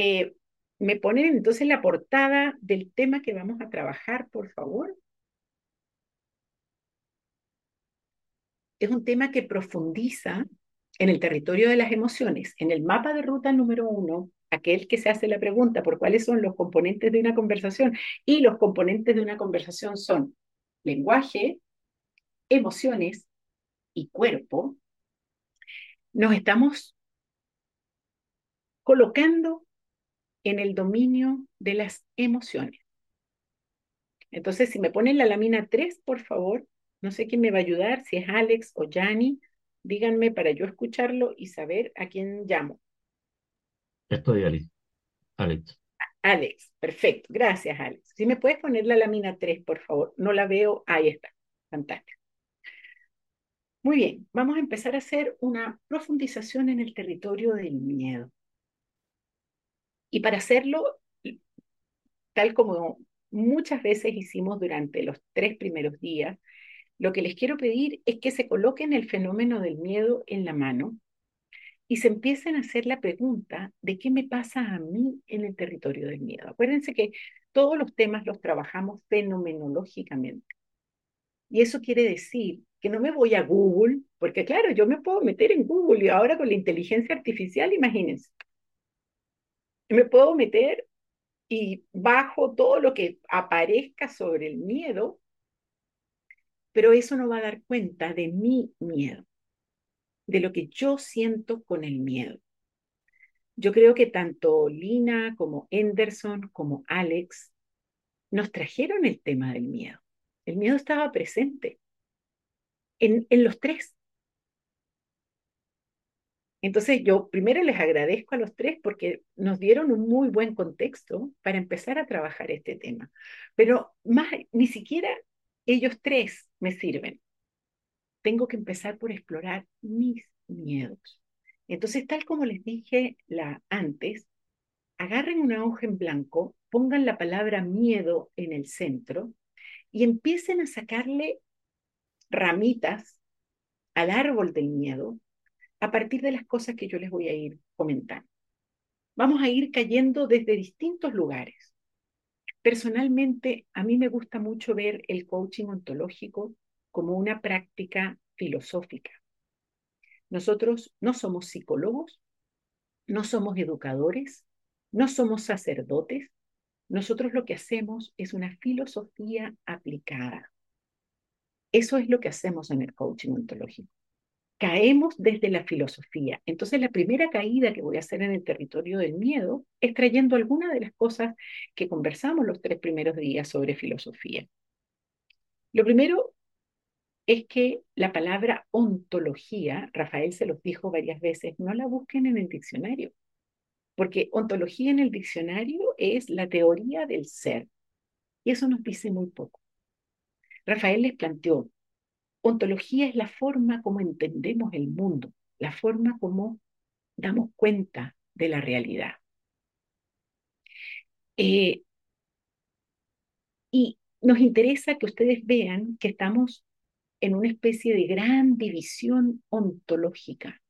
Eh, ¿Me ponen entonces la portada del tema que vamos a trabajar, por favor? Es un tema que profundiza en el territorio de las emociones, en el mapa de ruta número uno, aquel que se hace la pregunta por cuáles son los componentes de una conversación. Y los componentes de una conversación son lenguaje, emociones y cuerpo. Nos estamos colocando en el dominio de las emociones. Entonces, si me ponen la lámina 3, por favor, no sé quién me va a ayudar, si es Alex o Yanni, díganme para yo escucharlo y saber a quién llamo. Estoy Alex. Alex. Alex, perfecto. Gracias, Alex. Si me puedes poner la lámina 3, por favor. No la veo. Ahí está. Fantástico. Muy bien, vamos a empezar a hacer una profundización en el territorio del miedo. Y para hacerlo, tal como muchas veces hicimos durante los tres primeros días, lo que les quiero pedir es que se coloquen el fenómeno del miedo en la mano y se empiecen a hacer la pregunta de qué me pasa a mí en el territorio del miedo. Acuérdense que todos los temas los trabajamos fenomenológicamente. Y eso quiere decir que no me voy a Google, porque claro, yo me puedo meter en Google y ahora con la inteligencia artificial, imagínense, me puedo meter y bajo todo lo que aparezca sobre el miedo, pero eso no va a dar cuenta de mi miedo, de lo que yo siento con el miedo. Yo creo que tanto Lina como Anderson como Alex nos trajeron el tema del miedo. El miedo estaba presente en, en los tres. Entonces yo primero les agradezco a los tres porque nos dieron un muy buen contexto para empezar a trabajar este tema. Pero más, ni siquiera ellos tres me sirven. Tengo que empezar por explorar mis miedos. Entonces, tal como les dije la, antes, agarren una hoja en blanco, pongan la palabra miedo en el centro y empiecen a sacarle ramitas al árbol del miedo a partir de las cosas que yo les voy a ir comentando. Vamos a ir cayendo desde distintos lugares. Personalmente, a mí me gusta mucho ver el coaching ontológico como una práctica filosófica. Nosotros no somos psicólogos, no somos educadores, no somos sacerdotes. Nosotros lo que hacemos es una filosofía aplicada. Eso es lo que hacemos en el coaching ontológico caemos desde la filosofía. Entonces, la primera caída que voy a hacer en el territorio del miedo es trayendo algunas de las cosas que conversamos los tres primeros días sobre filosofía. Lo primero es que la palabra ontología, Rafael se los dijo varias veces, no la busquen en el diccionario, porque ontología en el diccionario es la teoría del ser, y eso nos dice muy poco. Rafael les planteó Ontología es la forma como entendemos el mundo, la forma como damos cuenta de la realidad. Eh, y nos interesa que ustedes vean que estamos en una especie de gran división ontológica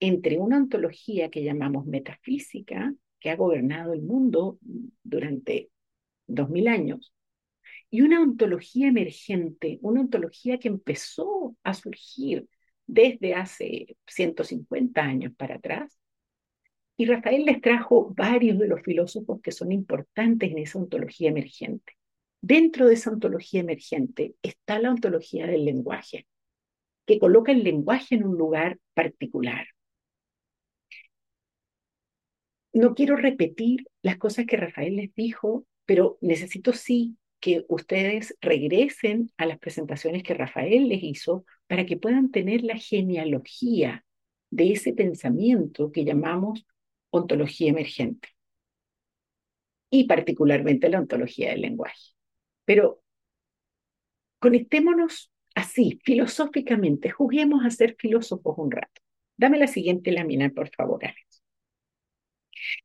entre una ontología que llamamos metafísica, que ha gobernado el mundo durante dos mil años, y una ontología emergente, una ontología que empezó a surgir desde hace 150 años para atrás. Y Rafael les trajo varios de los filósofos que son importantes en esa ontología emergente. Dentro de esa ontología emergente está la ontología del lenguaje, que coloca el lenguaje en un lugar particular. No quiero repetir las cosas que Rafael les dijo, pero necesito sí que ustedes regresen a las presentaciones que Rafael les hizo para que puedan tener la genealogía de ese pensamiento que llamamos ontología emergente y particularmente la ontología del lenguaje. Pero conectémonos así, filosóficamente, juguemos a ser filósofos un rato. Dame la siguiente lámina, por favor, Alex.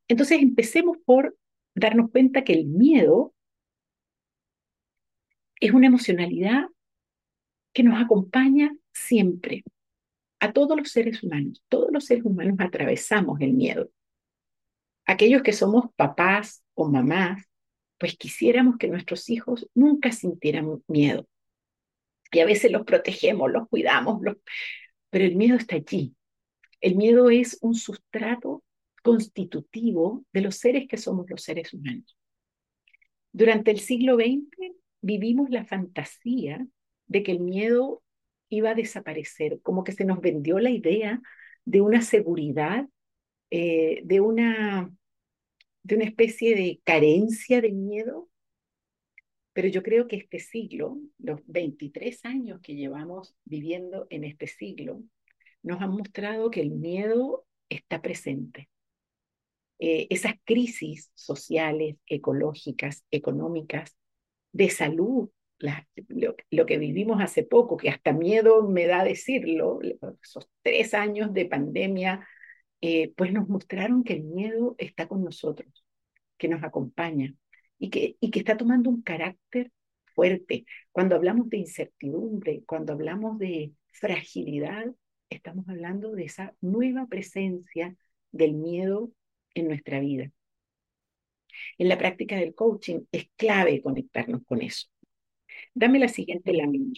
Entonces empecemos por darnos cuenta que el miedo es una emocionalidad que nos acompaña siempre, a todos los seres humanos. Todos los seres humanos atravesamos el miedo. aquellos que somos papás o mamás, pues quisiéramos que nuestros hijos nunca sintieran miedo. Y a veces los protegemos, los cuidamos, pero el miedo está allí. El miedo es un sustrato constitutivo de los seres que somos los seres humanos. Durante el siglo XX vivimos la fantasía de que el miedo iba a desaparecer, como que se nos vendió la idea de una seguridad, eh, de, una, de una especie de carencia de miedo. Pero yo creo que este siglo, los 23 años que llevamos viviendo en este siglo, nos han mostrado que el miedo está presente. Eh, esas crisis sociales, ecológicas, económicas, de salud, lo, que vivimos hace poco, que hasta miedo me da decirlo, esos tres años de pandemia, eh, pues nos mostraron que el miedo está con nosotros, que nos acompaña y que, y que está tomando un carácter fuerte. Cuando hablamos de incertidumbre, cuando hablamos de fragilidad, estamos hablando de esa nueva presencia del miedo en nuestra vida. En la práctica del coaching es clave conectarnos con eso. Dame la siguiente lámina.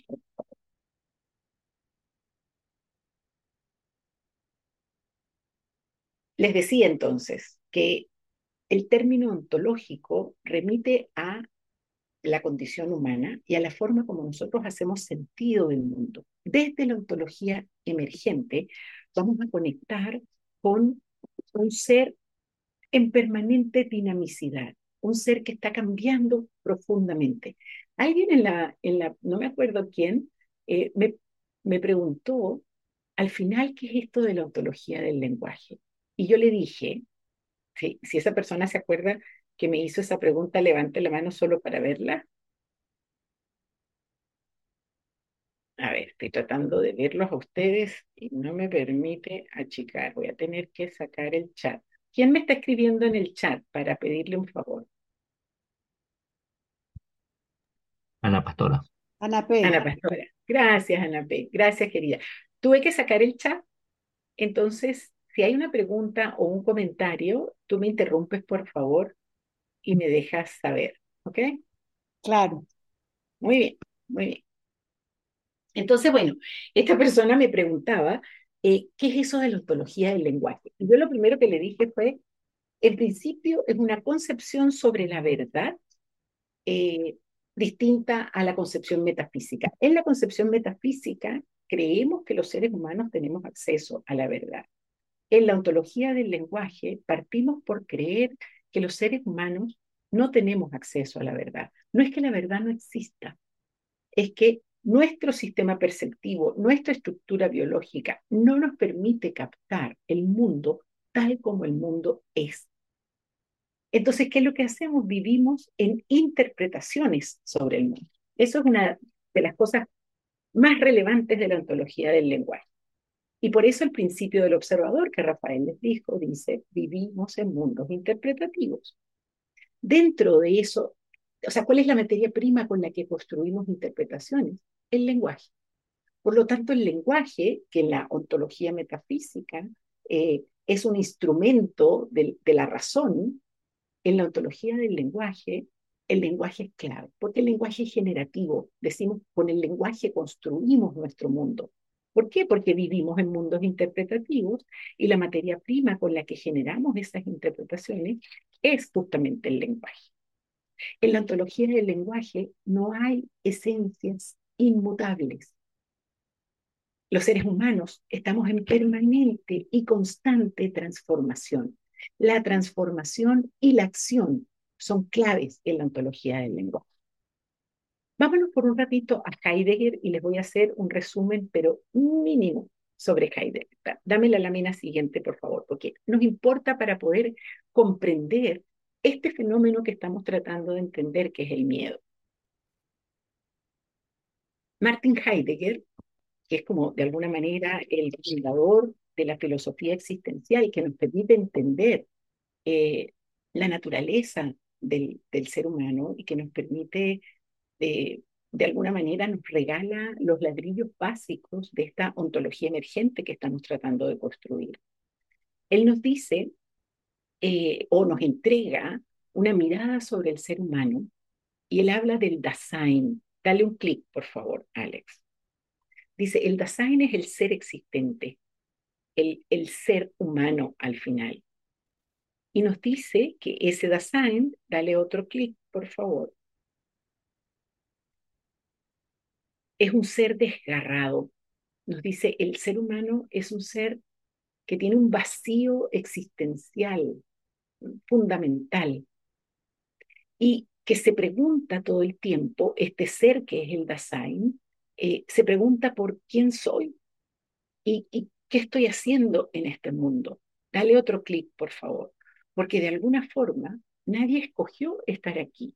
Les decía entonces que el término ontológico remite a la condición humana y a la forma como nosotros hacemos sentido del mundo. Desde la ontología emergente vamos a conectar con un ser en permanente dinamicidad, un ser que está cambiando profundamente. Alguien en la, en la no me acuerdo quién, eh, me, me preguntó al final qué es esto de la ontología del lenguaje. Y yo le dije, si, si esa persona se acuerda que me hizo esa pregunta, levante la mano solo para verla. A ver, estoy tratando de verlos a ustedes y no me permite achicar. Voy a tener que sacar el chat. ¿Quién me está escribiendo en el chat para pedirle un favor? Ana Pastora. Ana P. Ana Pastora. Gracias, Ana P. Gracias, querida. Tuve que sacar el chat, entonces, si hay una pregunta o un comentario, tú me interrumpes, por favor, y me dejas saber, ¿ok? Claro. Muy bien, muy bien. Entonces, bueno, esta persona me preguntaba eh, ¿qué es eso de la ontología del lenguaje? Y yo lo primero que le dije fue, en principio es una concepción sobre la verdad eh, distinta a la concepción metafísica. En la concepción metafísica creemos que los seres humanos tenemos acceso a la verdad. En la ontología del lenguaje partimos por creer que los seres humanos no tenemos acceso a la verdad. No es que la verdad no exista, es que nuestro sistema perceptivo, nuestra estructura biológica no nos permite captar el mundo tal como el mundo es. Entonces, ¿qué es lo que hacemos? Vivimos en interpretaciones sobre el mundo. Eso es una de las cosas más relevantes de la ontología del lenguaje. Y por eso el principio del observador que Rafael les dijo dice, vivimos en mundos interpretativos. Dentro de eso, o sea, ¿cuál es la materia prima con la que construimos interpretaciones? El lenguaje. Por lo tanto, el lenguaje, que en la ontología metafísica eh, es un instrumento de, de la razón, en la ontología del lenguaje, el lenguaje es clave, porque el lenguaje es generativo. Decimos, con el lenguaje construimos nuestro mundo. ¿Por qué? Porque vivimos en mundos interpretativos y la materia prima con la que generamos esas interpretaciones es justamente el lenguaje. En la ontología del lenguaje no hay esencias inmutables. Los seres humanos estamos en permanente y constante transformación. La transformación y la acción son claves en la ontología del lenguaje. Vámonos por un ratito a Heidegger y les voy a hacer un resumen, pero mínimo, sobre Heidegger. Dame la lámina siguiente, por favor, porque nos importa para poder comprender este fenómeno que estamos tratando de entender, que es el miedo. Martin Heidegger, que es como de alguna manera el fundador de la filosofía existencial que nos permite entender eh, la naturaleza del, ser humano y que nos permite, eh, de alguna manera, nos regala los ladrillos básicos de esta ontología emergente que estamos tratando de construir. Él nos dice eh, o nos entrega una mirada sobre el ser humano y él habla del Dasein. Dale un clic, por favor, Alex. Dice, el Dasein es el ser existente, el, el ser humano al final. Y nos dice que ese Dasein, dale otro clic, por favor, es un ser desgarrado. Nos dice, el ser humano es un ser que tiene un vacío existencial fundamental y que se pregunta todo el tiempo, este ser que es el Dasein, eh, se pregunta por quién soy y, qué estoy haciendo en este mundo. Dale otro clic, por favor, porque de alguna forma nadie escogió estar aquí.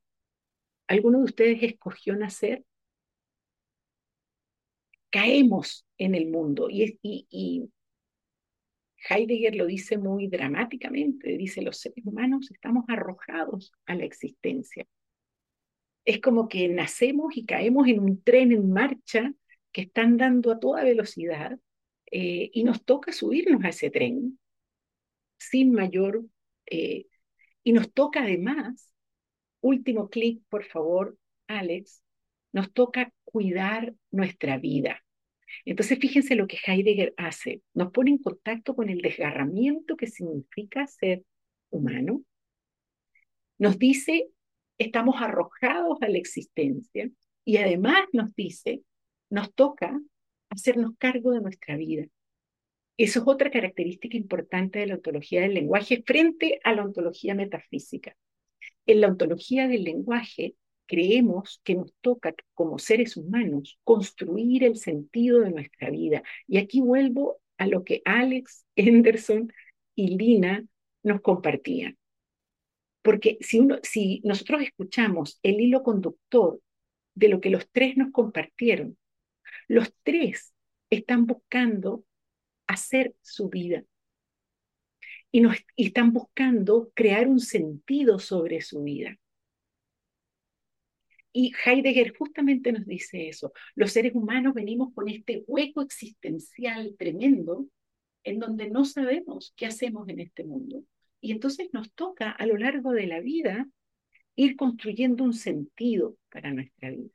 ¿Alguno de ustedes escogió nacer? Caemos en el mundo y, y, y Heidegger lo dice muy dramáticamente, dice los seres humanos estamos arrojados a la existencia. Es como que nacemos y caemos en un tren en marcha que está andando a toda velocidad eh, y nos toca subirnos a ese tren sin mayor... Eh, y nos toca además, último clic por favor, Alex, nos toca cuidar nuestra vida. Entonces, fíjense lo que Heidegger hace. Nos pone en contacto con el desgarramiento que significa ser humano. Nos dice, estamos arrojados a la existencia y además nos dice, nos toca hacernos cargo de nuestra vida. Eso es otra característica importante de la ontología del lenguaje frente a la ontología metafísica. En la ontología del lenguaje creemos que nos toca como seres humanos construir el sentido de nuestra vida. Y aquí vuelvo a lo que Alex, Henderson y Lina nos compartían. Porque si, uno, si nosotros escuchamos el hilo conductor de lo que los tres nos compartieron, los tres están buscando hacer su vida y, nos, y están buscando crear un sentido sobre su vida. Y Heidegger justamente nos dice eso. Los seres humanos venimos con este hueco existencial tremendo en donde no sabemos qué hacemos en este mundo. Y entonces nos toca a lo largo de la vida ir construyendo un sentido para nuestra vida.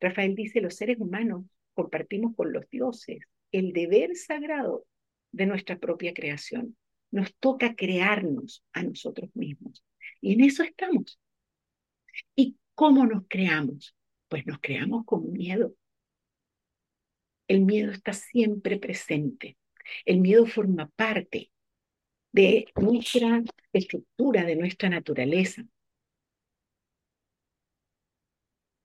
Rafael dice, los seres humanos compartimos con los dioses el deber sagrado de nuestra propia creación. Nos toca crearnos a nosotros mismos. Y en eso estamos. ¿Y ¿Cómo nos creamos? Pues nos creamos con miedo. El miedo está siempre presente. El miedo forma parte de nuestra estructura, de nuestra naturaleza.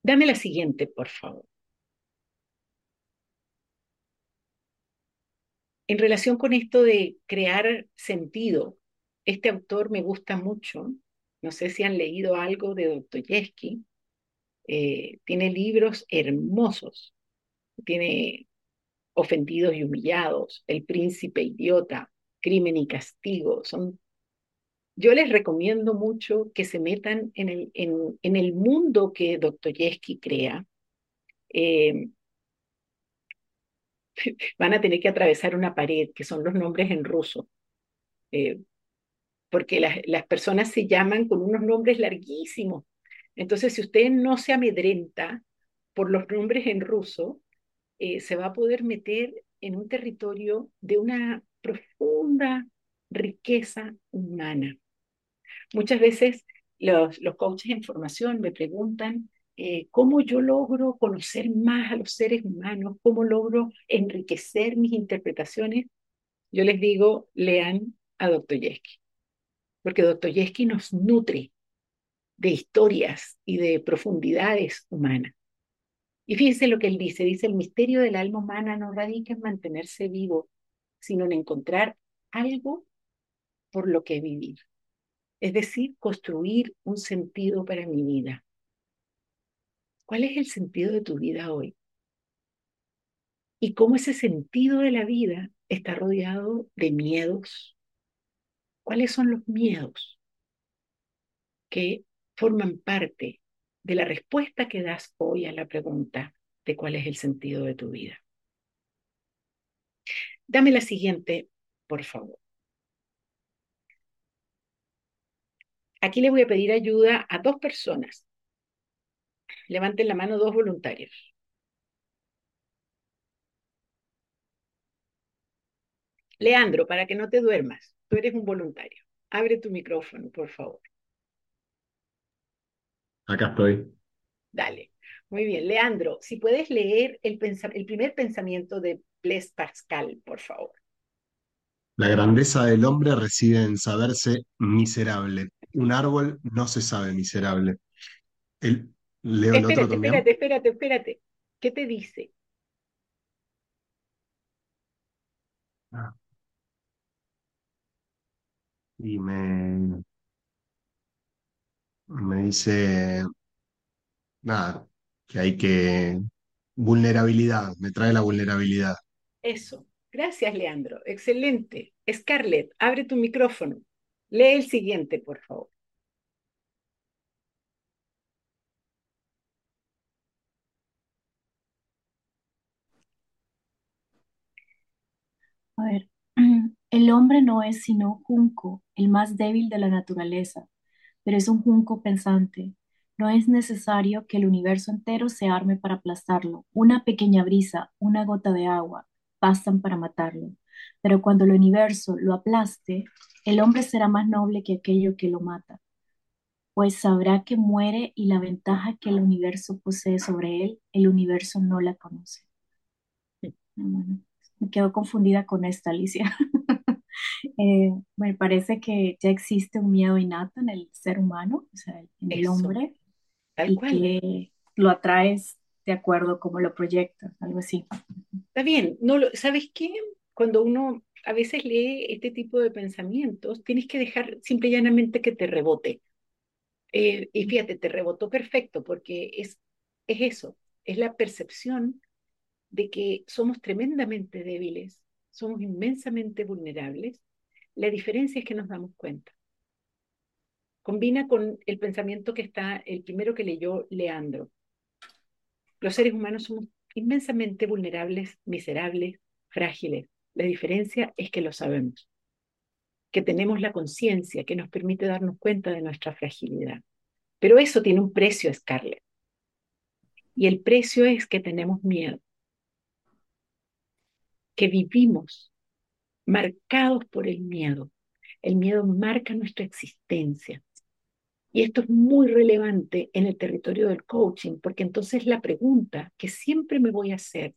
Dame la siguiente, por favor. En relación con esto de crear sentido, este autor me gusta mucho no sé si han leído algo de Dostoyevsky. Eh, tiene libros hermosos. Tiene Ofendidos y Humillados, El Príncipe Idiota, Crimen y Castigo. Son... Yo les recomiendo mucho que se metan en el, en, el mundo que Dostoyevsky crea. Eh, van a tener que atravesar una pared, que son los nombres en ruso. Eh, porque las, las personas se llaman con unos nombres larguísimos. Entonces, si usted no se amedrenta por los nombres en ruso, eh, se va a poder meter en un territorio de una profunda riqueza humana. Muchas veces los, los coaches en formación me preguntan eh, cómo yo logro conocer más a los seres humanos, cómo logro enriquecer mis interpretaciones. Yo les digo, lean a Dostoyevsky porque Dostoyevsky nos nutre de historias y de profundidades humanas. Y fíjense lo que él dice, dice, el misterio del alma humana no radica en mantenerse vivo, sino en encontrar algo por lo que vivir. Es decir, construir un sentido para mi vida. ¿Cuál es el sentido de tu vida hoy? Y cómo ese sentido de la vida está rodeado de miedos, ¿Cuáles son los miedos que forman parte de la respuesta que das hoy a la pregunta de cuál es el sentido de tu vida? Dame la siguiente, por favor. Aquí le voy a pedir ayuda a dos personas. Levanten la mano dos voluntarios. Leandro, para que no te duermas, tú eres un voluntario. Abre tu micrófono, por favor. Acá estoy. Dale. Muy bien. Leandro, si puedes leer el, el primer pensamiento de Blaise Pascal, por favor. La grandeza del hombre reside en saberse miserable. Un árbol no se sabe miserable. El, leo el otro también. Espérate, espérate, espérate. ¿Qué te dice? Ah. Y me, me dice, nada, que hay que, vulnerabilidad, me trae la vulnerabilidad. Eso. Gracias, Leandro. Excelente. Scarlett, abre tu micrófono. Lee el siguiente, por favor. A ver, el hombre no es sino junco, el más débil de la naturaleza, pero es un junco pensante. No es necesario que el universo entero se arme para aplastarlo. Una pequeña brisa, una gota de agua, bastan para matarlo. Pero cuando el universo lo aplaste, el hombre será más noble que aquello que lo mata, pues sabrá que muere y la ventaja que el universo posee sobre él, el universo no la conoce. me quedo confundida con esta, Alicia. Eh, me parece que ya existe un miedo innato en el ser humano, o sea, en el hombre, y que lo atraes de acuerdo como lo proyectas, algo así. Está bien, no lo, ¿sabes qué? Cuando uno a veces lee este tipo de pensamientos, tienes que dejar simple y llanamente que te rebote. Eh, y fíjate, te rebotó perfecto porque es, es eso, es la percepción de que somos tremendamente débiles, somos inmensamente vulnerables. La diferencia es que nos damos cuenta. Combina con el pensamiento que está, el primero que leyó Leandro. Los seres humanos somos inmensamente vulnerables, miserables, frágiles. La diferencia es que lo sabemos, que tenemos la conciencia que nos permite darnos cuenta de nuestra fragilidad. Pero eso tiene un precio, Scarlett. Y el precio es que tenemos miedo, que vivimos marcados por el miedo. El miedo marca nuestra existencia. Y esto es muy relevante en el territorio del coaching, porque entonces la pregunta que siempre me voy a hacer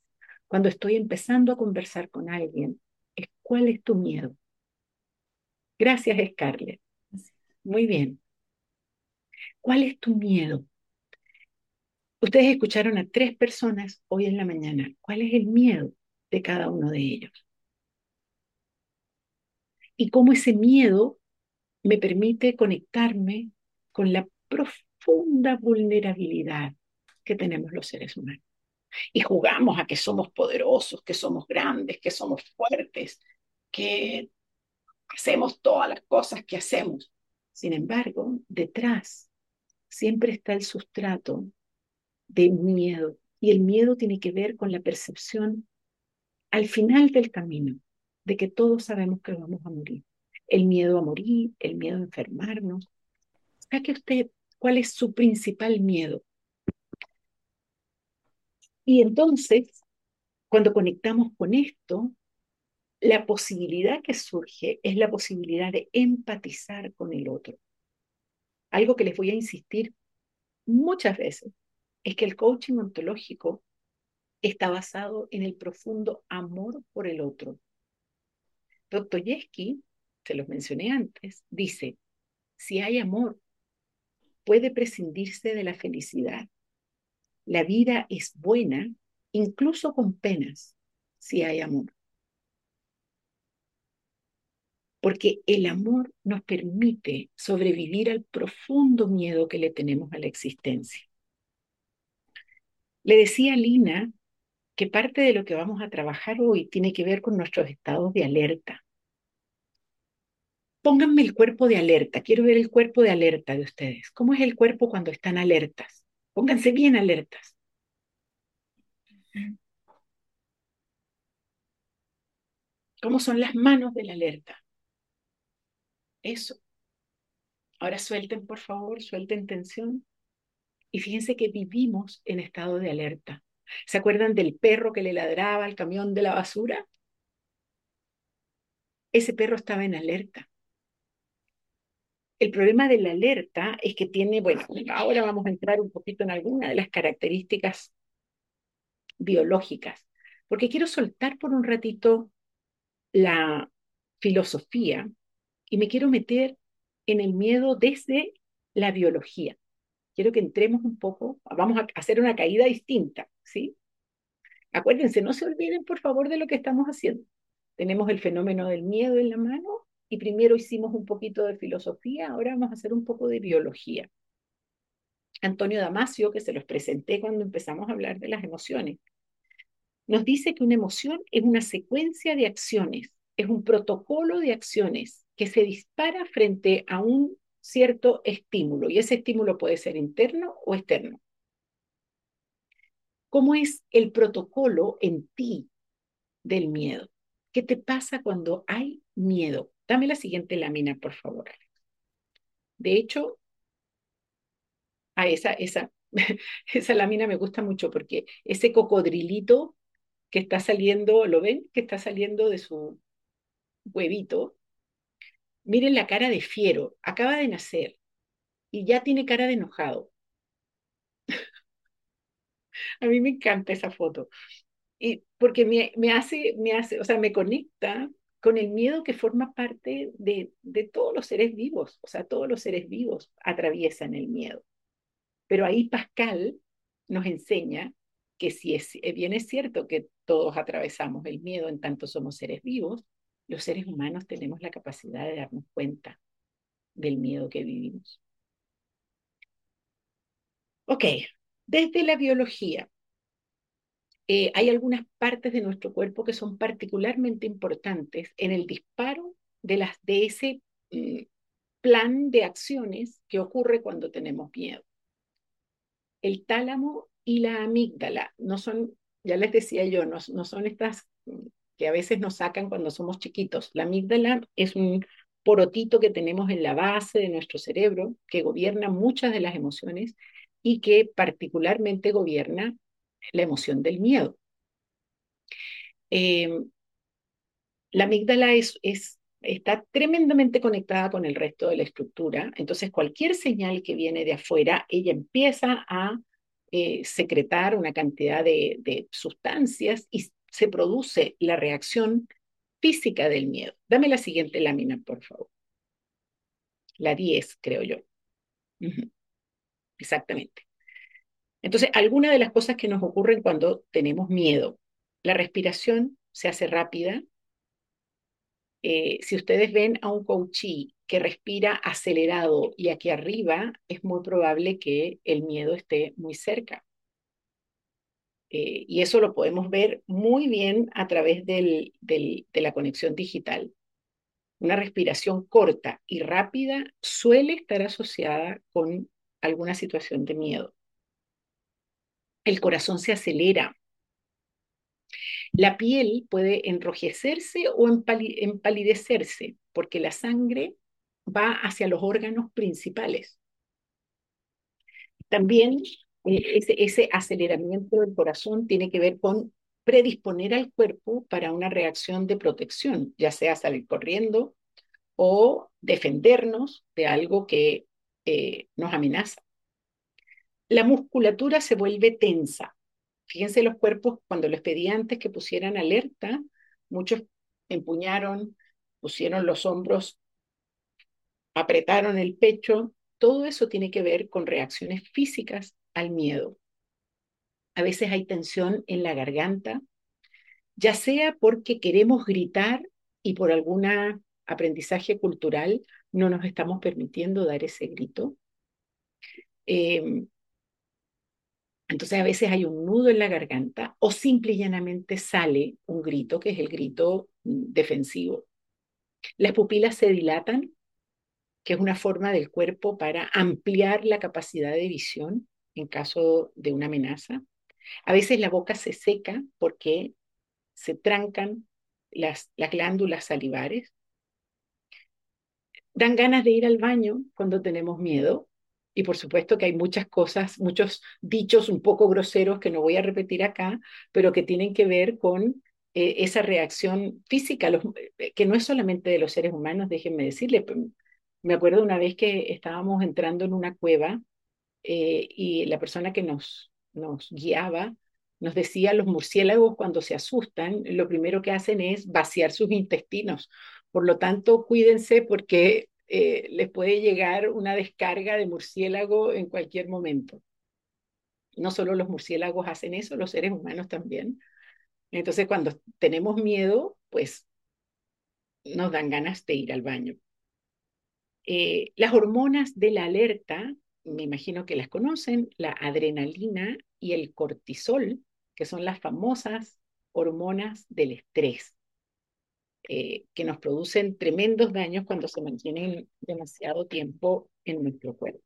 cuando estoy empezando a conversar con alguien es ¿cuál es tu miedo? Gracias, Scarlett. Muy bien. ¿Cuál es tu miedo? Ustedes escucharon a tres personas hoy en la mañana. ¿Cuál es el miedo de cada uno de ellos? Y cómo ese miedo me permite conectarme con la profunda vulnerabilidad que tenemos los seres humanos. Y jugamos a que somos poderosos, que somos grandes, que somos fuertes, que hacemos todas las cosas que hacemos. Sin embargo, detrás siempre está el sustrato de miedo. Y el miedo tiene que ver con la percepción al final del camino de que todos sabemos que vamos a morir. El miedo a morir, el miedo a enfermarnos, que usted cuál es su principal miedo. Y entonces, cuando conectamos con esto, la posibilidad que surge es la posibilidad de empatizar con el otro. Algo que les voy a insistir muchas veces es que el coaching ontológico está basado en el profundo amor por el otro. Dostoyevsky, se los mencioné antes, dice, si hay amor, puede prescindirse de la felicidad. La vida es buena incluso con penas si hay amor. Porque el amor nos permite sobrevivir al profundo miedo que le tenemos a la existencia. Le decía a Lina que parte de lo que vamos a trabajar hoy tiene que ver con nuestros estados de alerta. Pónganme el cuerpo de alerta. Quiero ver el cuerpo de alerta de ustedes. ¿Cómo es el cuerpo cuando están alertas? Pónganse bien alertas. ¿Cómo son las manos de la alerta? Eso. Ahora suelten, por favor, suelten tensión. Y fíjense que vivimos en estado de alerta. ¿Se acuerdan del perro que le ladraba al camión de la basura? Ese perro estaba en alerta. El problema de la alerta es que tiene, bueno, ahora vamos a entrar un poquito en alguna de las características biológicas, porque quiero soltar por un ratito la filosofía y me quiero meter en el miedo desde la biología. Quiero que entremos un poco, vamos a hacer una caída distinta, ¿sí? Acuérdense, no se olviden por favor de lo que estamos haciendo. Tenemos el fenómeno del miedo en la mano y primero hicimos un poquito de filosofía, ahora vamos a hacer un poco de biología. Antonio Damasio, que se los presenté cuando empezamos a hablar de las emociones, nos dice que una emoción es una secuencia de acciones, es un protocolo de acciones que se dispara frente a un cierto estímulo y ese estímulo puede ser interno o externo. ¿Cómo es el protocolo en ti del miedo? ¿Qué te pasa cuando hay miedo? Dame la siguiente lámina, por favor. De hecho, a esa, esa, esa lámina me gusta mucho porque ese cocodrilito que está saliendo, ¿lo ven? Que está saliendo de su huevito. Miren la cara de fiero, acaba de nacer y ya tiene cara de enojado. A mí me encanta esa foto. Y porque me, me, hace, me hace, o sea, me conecta con el miedo que forma parte de, todos los seres vivos. O sea, todos los seres vivos atraviesan el miedo. Pero ahí Pascal nos enseña que si es, eh, bien es cierto que todos atravesamos el miedo en tanto somos seres vivos, los seres humanos tenemos la capacidad de darnos cuenta del miedo que vivimos. Ok, desde la biología, eh, hay algunas partes de nuestro cuerpo que son particularmente importantes en el disparo de, las, de ese mm, plan de acciones que ocurre cuando tenemos miedo. El tálamo y la amígdala no son, ya les decía yo, no, son estas mm, que a veces nos sacan cuando somos chiquitos. La amígdala es un porotito que tenemos en la base de nuestro cerebro que gobierna muchas de las emociones y que particularmente gobierna la emoción del miedo. Em, la amígdala es, es, está tremendamente conectada con el resto de la estructura, entonces cualquier señal que viene de afuera, ella empieza a eh, secretar una cantidad de, de sustancias y se produce la reacción física del miedo. Dame la siguiente lámina, por favor. La 10, creo yo. Exactamente. Entonces, algunas de las cosas que nos ocurren cuando tenemos miedo. La respiración se hace rápida. Eh, si ustedes ven a un coachí que respira acelerado y aquí arriba, es muy probable que el miedo esté muy cerca. Eh, y eso lo podemos ver muy bien a través de la conexión digital. Una respiración corta y rápida suele estar asociada con alguna situación de miedo. El corazón se acelera. La piel puede enrojecerse o empalidecerse porque la sangre va hacia los órganos principales. También eh, ese, aceleramiento del corazón tiene que ver con predisponer al cuerpo para una reacción de protección, ya sea salir corriendo o defendernos de algo que eh, nos amenaza. La musculatura se vuelve tensa. Fíjense los cuerpos, cuando les pedí antes que pusieran alerta, muchos empuñaron, pusieron los hombros, apretaron el pecho. Todo eso tiene que ver con reacciones físicas al miedo. A veces hay tensión en la garganta, ya sea porque queremos gritar y por algún aprendizaje cultural no nos estamos permitiendo dar ese grito. Em, entonces a veces hay un nudo en la garganta o simple y llanamente sale un grito que es el grito mm, defensivo. Las pupilas se dilatan, que es una forma del cuerpo para ampliar la capacidad de visión en caso de una amenaza. A veces la boca se seca porque se trancan las, las glándulas salivares. dan ganas de ir al baño cuando tenemos miedo. Y por supuesto que hay muchas cosas, muchos dichos un poco groseros que no voy a repetir acá, pero que tienen que ver con eh, esa reacción física, eh, que no es solamente de los seres humanos, déjenme decirle. Me acuerdo una vez que estábamos entrando en una cueva eh, y la persona que nos, nos guiaba nos decía, los murciélagos cuando se asustan, lo primero que hacen es vaciar sus intestinos. Por lo tanto, cuídense porque eh, les puede llegar una descarga de murciélago en cualquier momento. No solo los murciélagos hacen eso, los seres humanos también. Entonces, cuando tenemos miedo, pues nos dan ganas de ir al baño. Eh, las hormonas de la alerta, me imagino que las conocen, la adrenalina y el cortisol, que son las famosas hormonas del estrés. Eh, que nos producen tremendos daños cuando se mantienen demasiado tiempo en nuestro cuerpo.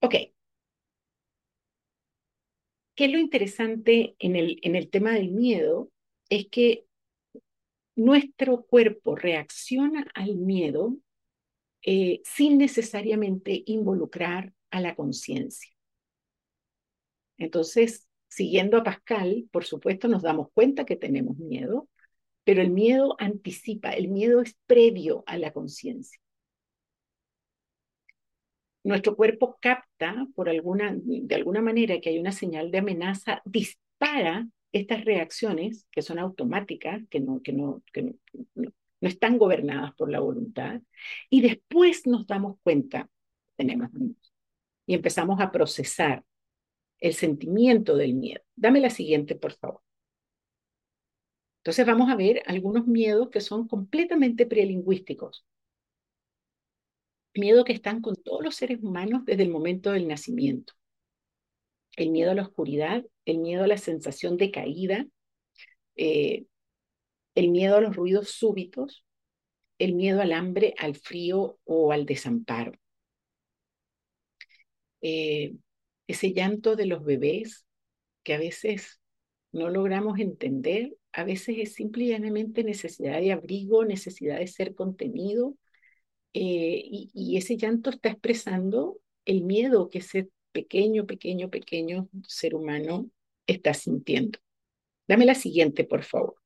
Ok. ¿Qué es lo interesante en el, en el tema del miedo? Es que nuestro cuerpo reacciona al miedo eh, sin necesariamente involucrar a la conciencia. Entonces, Siguiendo a Pascal, por supuesto, nos damos cuenta que tenemos miedo, pero el miedo anticipa, el miedo es previo a la conciencia. Nuestro cuerpo capta por alguna, de alguna manera que hay una señal de amenaza, dispara estas reacciones que son automáticas, que no, que no, que no, están gobernadas por la voluntad, y después nos damos cuenta, tenemos miedo, y empezamos a procesar el sentimiento del miedo. Dame la siguiente, por favor. Entonces vamos a ver algunos miedos que son completamente prelingüísticos. Miedo que están con todos los seres humanos desde el momento del nacimiento. El miedo a la oscuridad, el miedo a la sensación de caída, eh, el miedo a los ruidos súbitos, el miedo al hambre, al frío o al desamparo. Eh, ese llanto de los bebés que a veces no logramos entender, a veces es simplemente necesidad de abrigo, necesidad de ser contenido, eh, y, ese llanto está expresando el miedo que ese pequeño, pequeño, pequeño ser humano está sintiendo. Dame la siguiente, por favor.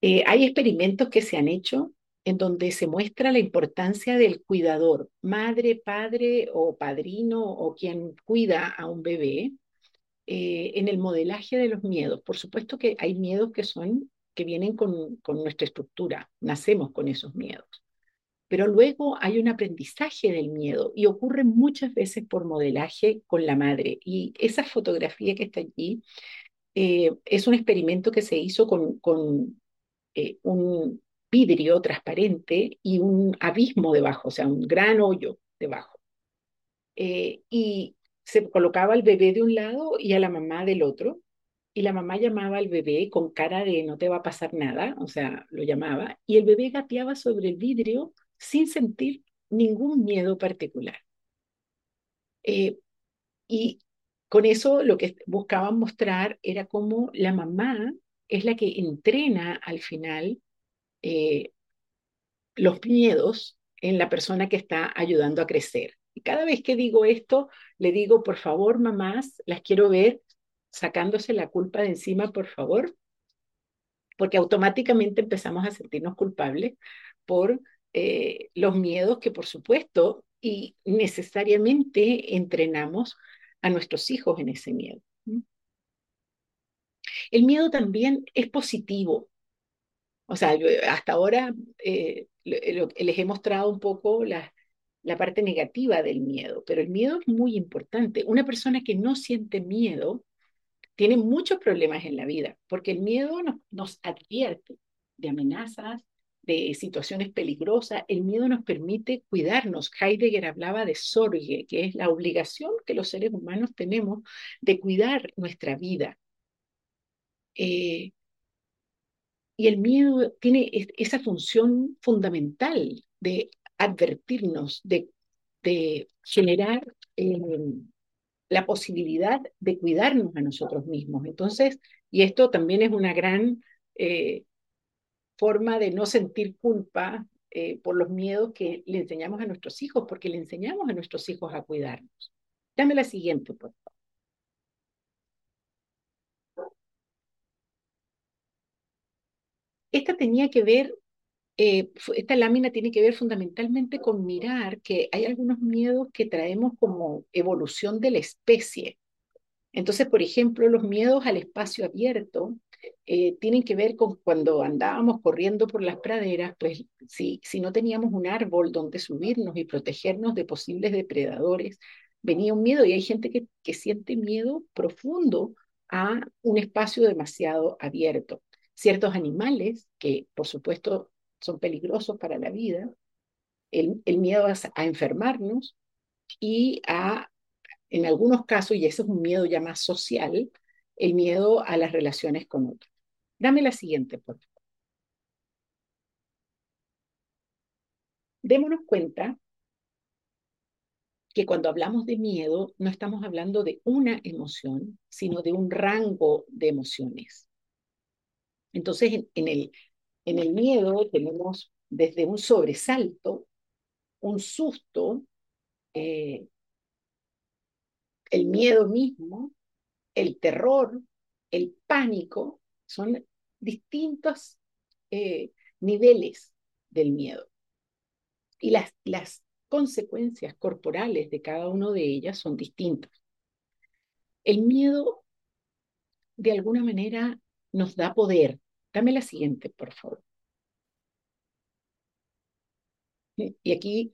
Eh, hay experimentos que se han hecho en donde se muestra la importancia del cuidador, madre, padre o padrino o quien cuida a un bebé, eh, en el modelaje de los miedos. Por supuesto que hay miedos que son que vienen con, con nuestra estructura, nacemos con esos miedos. Pero luego hay un aprendizaje del miedo y ocurre muchas veces por modelaje con la madre. Y esa fotografía que está allí eh, es un experimento que se hizo con, con eh, un, vidrio transparente y un abismo debajo, o sea, un gran hoyo debajo. Eh, y se colocaba al bebé de un lado y a la mamá del otro, y la mamá llamaba al bebé con cara de no te va a pasar nada, o sea, lo llamaba, y el bebé gateaba sobre el vidrio sin sentir ningún miedo particular. Eh, y con eso lo que buscaban mostrar era cómo la mamá es la que entrena al final eh, los miedos en la persona que está ayudando a crecer. Y cada vez que digo esto, le digo, por favor, mamás, las quiero ver sacándose la culpa de encima, por favor, porque automáticamente empezamos a sentirnos culpables por eh, los miedos que, por supuesto, y necesariamente entrenamos a nuestros hijos en ese miedo. El miedo también es positivo, o sea, hasta ahora eh, les he mostrado un poco la, parte negativa del miedo, pero el miedo es muy importante. Una persona que no siente miedo tiene muchos problemas en la vida, porque el miedo nos, advierte de amenazas, de situaciones peligrosas. El miedo nos permite cuidarnos. Heidegger hablaba de sorge, que es la obligación que los seres humanos tenemos de cuidar nuestra vida. Eh, y el miedo tiene esa función fundamental de advertirnos, de, generar eh, la posibilidad de cuidarnos a nosotros mismos. Entonces, y esto también es una gran, eh, forma de no sentir culpa eh, por los miedos que le enseñamos a nuestros hijos, porque le enseñamos a nuestros hijos a cuidarnos. Dame la siguiente, por favor. Esta tenía que ver, eh, esta lámina tiene que ver fundamentalmente con mirar que hay algunos miedos que traemos como evolución de la especie. Entonces, por ejemplo, los miedos al espacio abierto eh, tienen que ver con cuando andábamos corriendo por las praderas, pues si, si no teníamos un árbol donde subirnos y protegernos de posibles depredadores, venía un miedo y hay gente que, que siente miedo profundo a un espacio demasiado abierto. Ciertos animales, que por supuesto son peligrosos para la vida, el, miedo a, a enfermarnos y a, en algunos casos, y ese es un miedo ya más social, el miedo a las relaciones con otros. Dame la siguiente, por favor. Démonos cuenta que cuando hablamos de miedo no estamos hablando de una emoción, sino de un rango de emociones. Entonces, en, el, miedo tenemos desde un sobresalto, un susto, eh, el miedo mismo, el terror, el pánico, son distintos eh, niveles del miedo. Y las, las consecuencias corporales de cada uno de ellas son distintas. El miedo, de alguna manera, nos da poder. Dame la siguiente, por favor. Y aquí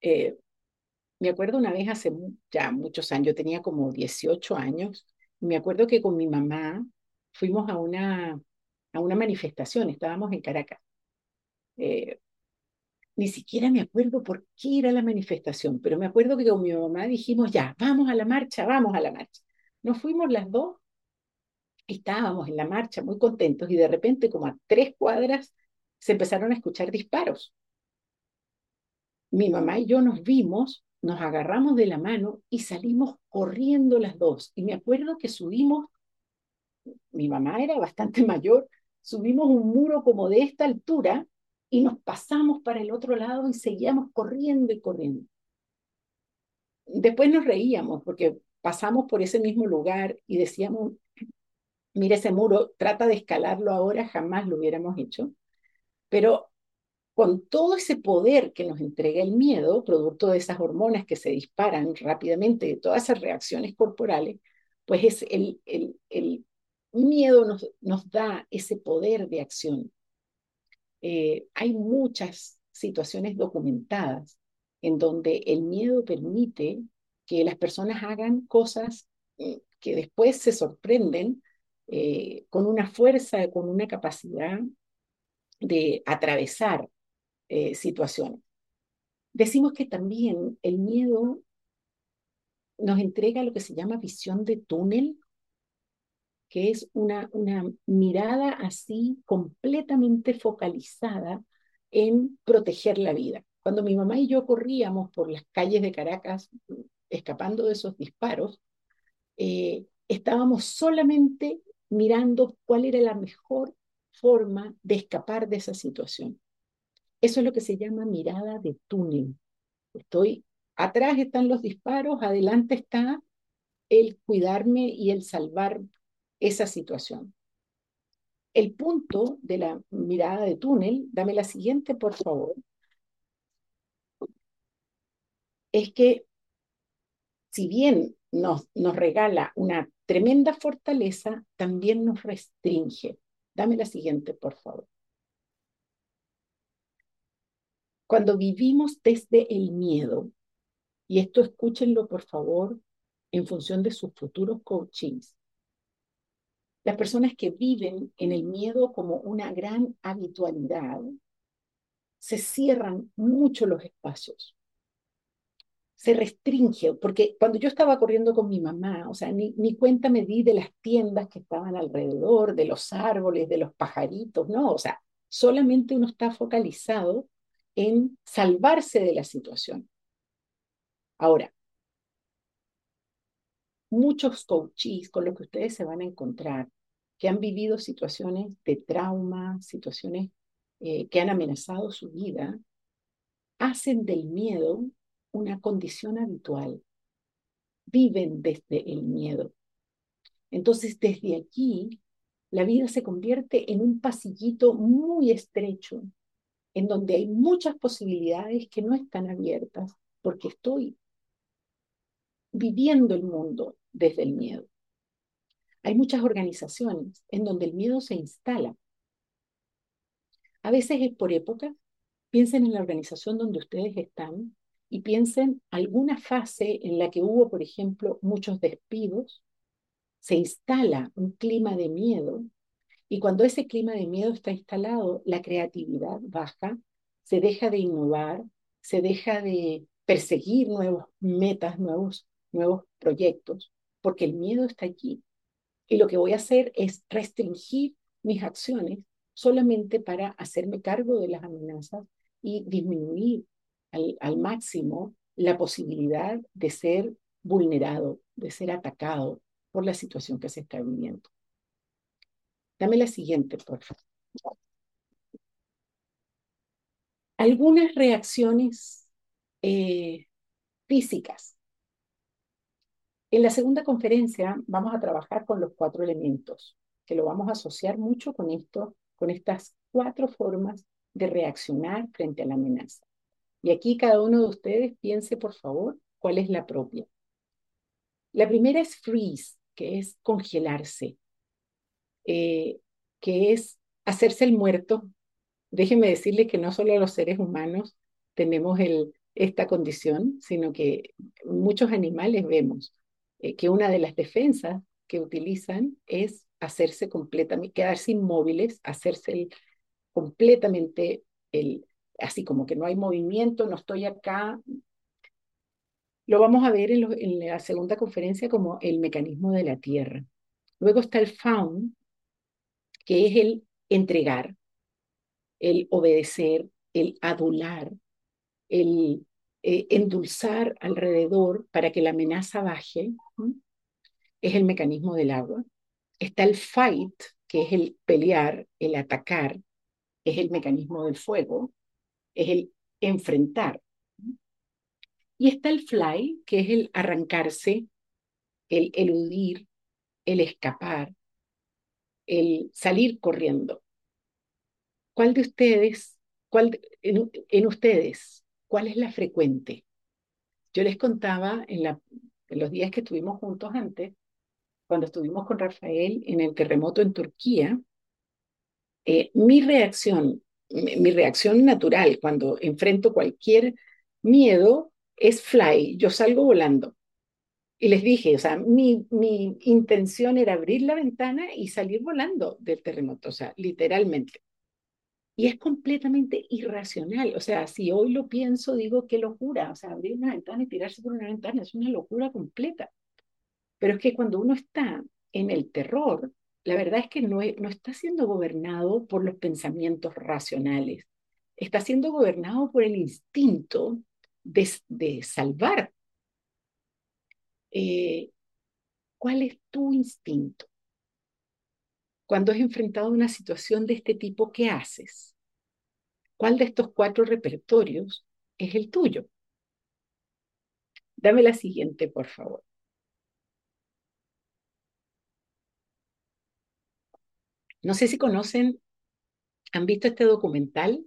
eh, me acuerdo una vez hace ya muchos años, yo tenía como 18 años, me acuerdo que con mi mamá fuimos a una, a una manifestación, estábamos en Caracas. Eh, ni siquiera me acuerdo por qué era la manifestación, pero me acuerdo que con mi mamá dijimos, ya, vamos a la marcha, vamos a la marcha. Nos fuimos las dos, estábamos en la marcha muy contentos y de repente como a tres cuadras se empezaron a escuchar disparos. Mi mamá y yo nos vimos nos agarramos de la mano y salimos corriendo las dos. Y me acuerdo que subimos, mi mamá era bastante mayor, subimos un muro como de esta altura y nos pasamos para el otro lado y seguíamos corriendo y corriendo. Después nos reíamos porque pasamos por ese mismo lugar y decíamos, mira ese muro, trata de escalarlo ahora, jamás lo hubiéramos hecho. Pero con todo ese poder que nos entrega el miedo, producto de esas hormonas que se disparan rápidamente, de todas esas reacciones corporales, pues es el, el, el miedo nos, nos, da ese poder de acción. Eh, hay muchas situaciones documentadas en donde el miedo permite que las personas hagan cosas eh, que después se sorprenden eh, con una fuerza, con una capacidad de atravesar eh, situaciones. Decimos que también el miedo nos entrega lo que se llama visión de túnel, que es una, una mirada así completamente focalizada en proteger la vida. Cuando mi mamá y yo corríamos por las calles de Caracas escapando de esos disparos, eh, estábamos solamente mirando cuál era la mejor forma de escapar de esa situación. Eso es lo que se llama mirada de túnel. Estoy, atrás están los disparos, adelante está el cuidarme y el salvar esa situación. El punto de la mirada de túnel, dame la siguiente, por favor, es que si bien nos, nos regala una tremenda fortaleza, también nos restringe. Dame la siguiente, por favor. Cuando vivimos desde el miedo, y esto escúchenlo por favor en función de sus futuros coachings, las personas que viven en el miedo como una gran habitualidad, se cierran mucho los espacios. Se restringe, porque cuando yo estaba corriendo con mi mamá, o sea, ni, ni, cuenta me di de las tiendas que estaban alrededor, de los árboles, de los pajaritos, no, o sea, solamente uno está focalizado en salvarse de la situación. Ahora, muchos coaches con los que ustedes se van a encontrar, que han vivido situaciones de trauma, situaciones eh, que han amenazado su vida, hacen del miedo una condición habitual. Viven desde el miedo. Entonces, desde aquí, la vida se convierte en un pasillito muy estrecho, en donde hay muchas posibilidades que no están abiertas, porque estoy viviendo el mundo desde el miedo. Hay muchas organizaciones en donde el miedo se instala. A veces es por época. Piensen en la organización donde ustedes están y piensen alguna fase en la que hubo, por ejemplo, muchos despidos, se instala un clima de miedo y cuando ese clima de miedo está instalado, la creatividad baja, se deja de innovar, se deja de perseguir nuevas metas, nuevos, nuevos proyectos, porque el miedo está allí. Y lo que voy a hacer es restringir mis acciones solamente para hacerme cargo de las amenazas y disminuir al, máximo la posibilidad de ser vulnerado, de ser atacado por la situación que se está viviendo. Dame la siguiente, por favor. Algunas reacciones eh, físicas. En la segunda conferencia vamos a trabajar con los cuatro elementos, que lo vamos a asociar mucho con esto, con estas cuatro formas de reaccionar frente a la amenaza. Y aquí cada uno de ustedes piense, por favor, cuál es la propia. La primera es freeze, que es congelarse. Eh, que es hacerse el muerto. Déjenme decirle que no solo los seres humanos tenemos el, esta condición, sino que muchos animales vemos eh, que una de las defensas que utilizan es hacerse completamente, quedarse inmóviles, hacerse completamente el, así como que no hay movimiento, no estoy acá. Lo vamos a ver en, la segunda conferencia como el mecanismo de la Tierra. Luego está el faun, que es el entregar, el obedecer, el adular, el eh, endulzar alrededor para que la amenaza baje, es el mecanismo del agua. Está el fight, que es el pelear, el atacar, es el mecanismo del fuego, es el enfrentar. Y está el fly, que es el arrancarse, el eludir, el escapar, el salir corriendo. ¿Cuál de ustedes, cuál, en, ustedes, cuál es la frecuente? Yo les contaba en, la, en los días que estuvimos juntos antes, cuando estuvimos con Rafael en el terremoto en Turquía, eh, mi reacción, mi reacción natural cuando enfrento cualquier miedo es fly, yo salgo volando. Y les dije, o sea, mi, mi intención era abrir la ventana y salir volando del terremoto, o sea, literalmente. Y es completamente irracional. O sea, si hoy lo pienso, digo, qué locura. O sea, abrir una ventana y tirarse por una ventana es una locura completa. Pero es que cuando uno está en el terror, la verdad es que no, no está siendo gobernado por los pensamientos racionales. Está siendo gobernado por el instinto de, de salvar eh, ¿cuál es tu instinto? Cuando has enfrentado una situación de este tipo, ¿qué haces? ¿Cuál de estos cuatro repertorios es el tuyo? Dame la siguiente, por favor. No sé si conocen, han visto este documental.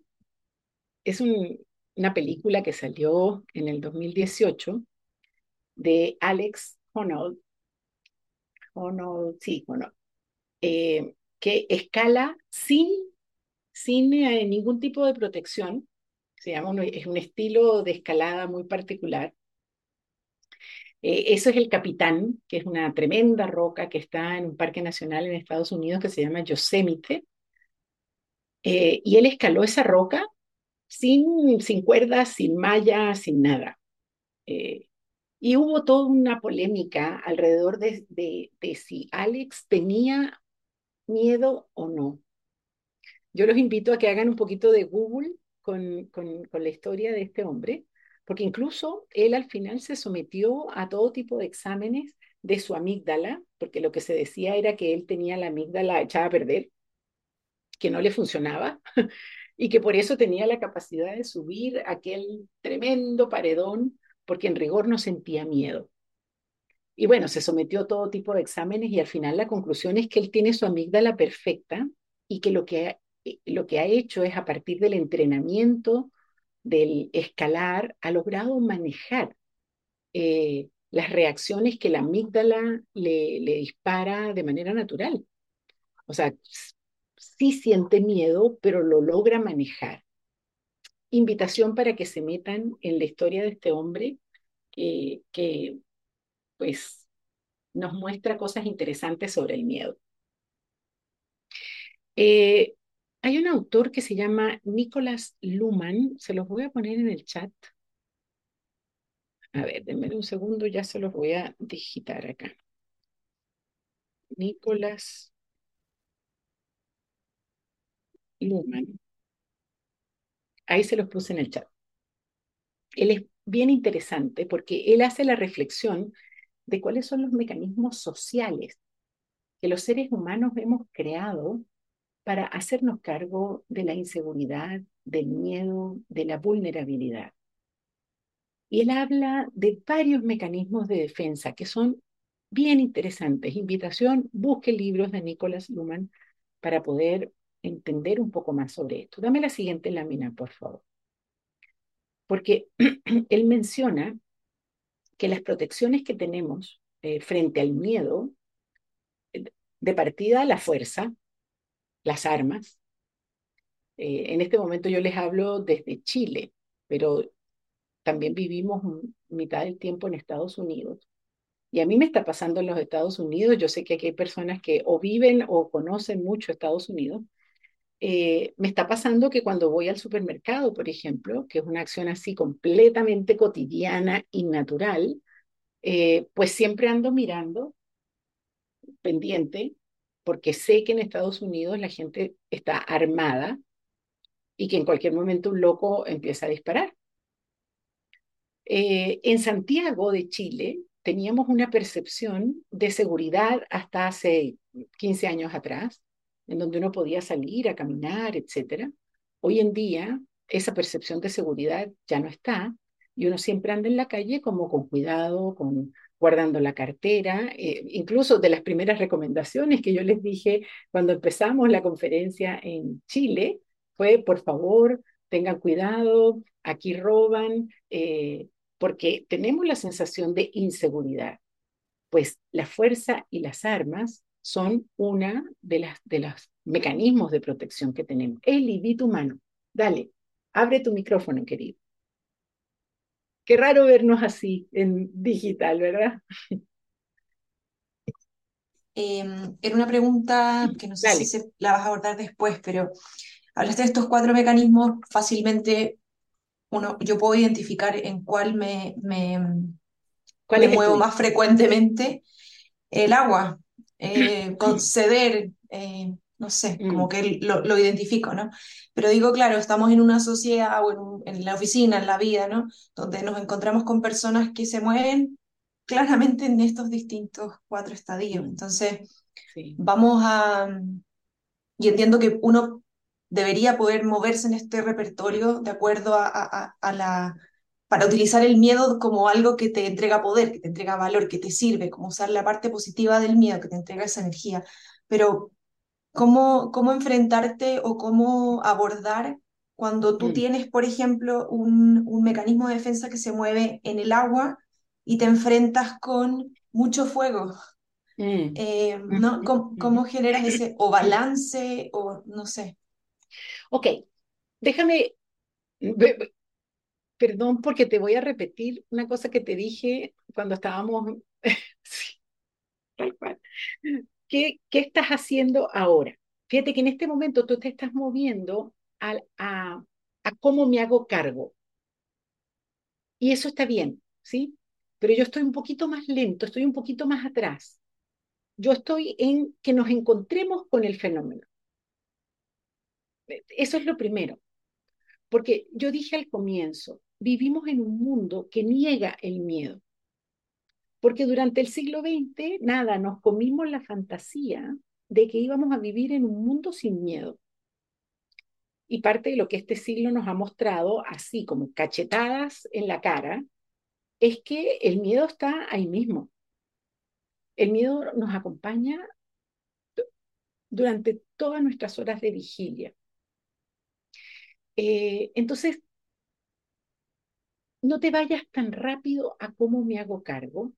Es una película que salió en el 2018 de Alex Honnold, Honnold sí, Honnold, eh, que escala sin, sin eh, ningún tipo de protección. Se llama es un estilo de escalada muy particular. Eh, eso es el Capitán, que es una tremenda roca que está en un parque nacional en Estados Unidos que se llama Yosemite. y él escaló esa roca sin, sin cuerdas, sin malla, sin nada. Y hubo toda una polémica alrededor de, de, si Alex tenía miedo o no. Yo los invito a que hagan un poquito de Google con, con, la historia de este hombre, porque incluso él al final se sometió a todo tipo de exámenes de su amígdala, porque lo que se decía era que él tenía la amígdala echada a perder, que no le funcionaba. y que por eso tenía la capacidad de subir aquel tremendo paredón, porque en rigor no sentía miedo. Y bueno, se sometió a todo tipo de exámenes y al final la conclusión es que él tiene su amígdala perfecta y que lo que ha, lo que ha hecho es a partir del entrenamiento, del escalar, ha logrado manejar eh, las reacciones que la amígdala le, dispara de manera natural. O sea, sí siente miedo, pero lo logra manejar. Invitación para que se metan en la historia de este hombre que, que pues nos muestra cosas interesantes sobre el miedo. Eh, hay un autor que se llama Nicholas Luhmann, se los voy a poner en el chat. A ver, denme un segundo, ya se los voy a digitar acá. Nicholas Luhmann. Ahí se los puse en el chat. Él es bien interesante porque él hace la reflexión de cuáles son los mecanismos sociales que los seres humanos hemos creado para hacernos cargo de la inseguridad, del miedo, de la vulnerabilidad. Y él habla de varios mecanismos de defensa que son bien interesantes. Invitación, busque libros de Nicholas Luhmann para poder entender un poco más sobre esto. Dame la siguiente lámina, por favor. Porque él menciona que las protecciones que tenemos eh, frente al miedo, de partida la fuerza, las armas. Eh, en este momento yo les hablo desde Chile, pero también vivimos mitad del tiempo en Estados Unidos. Y a mí me está pasando en los Estados Unidos, yo sé que aquí hay personas que o viven o conocen mucho Estados Unidos, eh, me está pasando que cuando voy al supermercado, por ejemplo, que es una acción así completamente cotidiana y natural, eh, pues siempre ando mirando, pendiente, porque sé que en Estados Unidos la gente está armada y que en cualquier momento un loco empieza a disparar. Eh, en Santiago de Chile teníamos una percepción de seguridad hasta hace 15 años atrás, en donde uno podía salir a caminar, etc. Hoy en día esa percepción de seguridad ya no está y uno siempre anda en la calle como con cuidado, con guardando la cartera, eh, incluso de las primeras recomendaciones que yo les dije cuando empezamos la conferencia en Chile fue, por favor, tengan cuidado, aquí roban, eh, porque tenemos la sensación de inseguridad. Pues la fuerza y las armas son una de las de los mecanismos de protección que tenemos. Eli, vi tu. Dale, abre tu micrófono, querido. Qué raro vernos así en digital, ¿verdad? Em, era una pregunta que no sé si se, la vas a abordar después, pero hablaste de estos cuatro mecanismos, fácilmente uno, yo puedo identificar en cuál me, me, me muevo más frecuentemente. El agua, eh, conceder, eh, no sé, como mm. que lo, lo, identifico, ¿no? Pero digo, claro, estamos en una sociedad o en, en, la oficina, en la vida, ¿no? Donde nos encontramos con personas que se mueven claramente en estos distintos cuatro estadios. Mm. Entonces, vamos a... Y entiendo que uno debería poder moverse en este repertorio de acuerdo a, a, a la para utilizar el miedo como algo que te entrega poder, que te entrega valor, que te sirve, como usar la parte positiva del miedo, que te entrega esa energía. Pero, ¿cómo, cómo enfrentarte o cómo abordar cuando tú mm. tienes, por ejemplo, un, un mecanismo de defensa que se mueve en el agua y te enfrentas con mucho fuego? Mm. Eh, ¿no? ¿Cómo, ¿Cómo, generas ese o balance o no sé? Ok, déjame, perdón porque te voy a repetir una cosa que te dije cuando estábamos, ¿Qué, ¿Qué estás haciendo ahora? Fíjate que en este momento tú te estás moviendo a, a, a cómo me hago cargo. Y eso está bien, ¿sí? Pero yo estoy un poquito más lento, estoy un poquito más atrás. Yo estoy en que nos encontremos con el fenómeno. Eso es lo primero. Porque yo dije al comienzo, vivimos en un mundo que niega el miedo. Porque durante el siglo XX, nada, nos comimos la fantasía de que íbamos a vivir en un mundo sin miedo. y parte de lo que este siglo nos ha mostrado, así como cachetadas en la cara, es que el miedo está ahí mismo. El miedo nos acompaña durante todas nuestras horas de vigilia. Eh, entonces, no te vayas tan rápido a cómo me hago cargo.